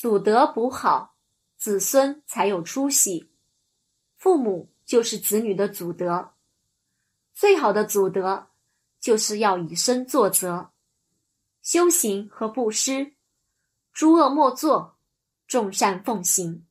祖德补好子孙才有出息。父母就是子女的祖德最好的祖德就是要以身作则。修行和布施诸恶莫作众善奉行。